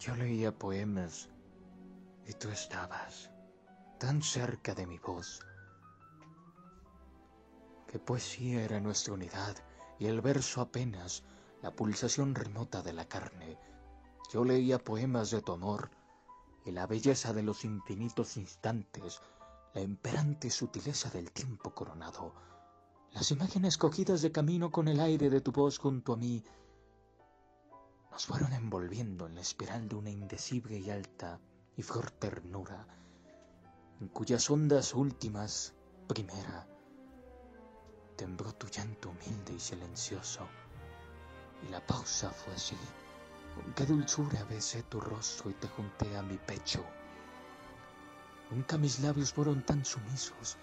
Yo leía poemas y tú estabas tan cerca de mi voz que poesía era nuestra unidad y el verso apenas la pulsación remota de la carne. Yo leía poemas de tu amor y la belleza de los infinitos instantes, la imperante sutileza del tiempo coronado, las imágenes cogidas de camino con el aire de tu voz junto a mí, nos fueron envolviendo en la espiral de una indecible y alta y flor ternura, en cuyas ondas últimas, primera, tembló tu llanto humilde y silencioso, y la pausa fue así. Con qué dulzura besé tu rostro y te junté a mi pecho. Nunca mis labios fueron tan sumisos,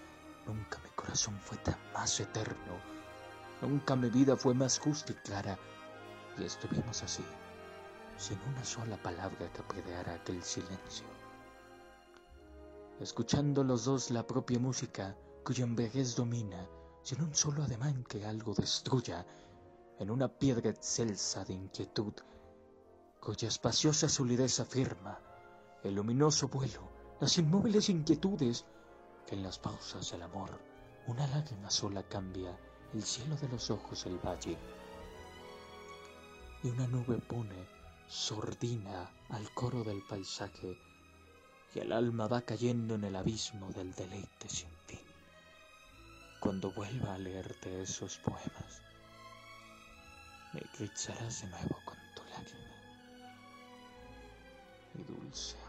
nunca mi corazón fue tan más eterno, nunca mi vida fue más justa y clara, y estuvimos así, sin una sola palabra que apedreara aquel silencio. Escuchando los dos la propia música cuya envejez domina, sin un solo ademán que algo destruya, en una piedra excelsa de inquietud, cuya espaciosa solidez afirma el luminoso vuelo, las inmóviles inquietudes, que en las pausas del amor una lágrima sola cambia el cielo de los ojos el valle, y una nube pone sordina al coro del paisaje, y el alma va cayendo en el abismo del deleite sin fin. Cuando vuelva a leerte esos poemas, me eclipsarás de nuevo con tu lágrima, mi dulce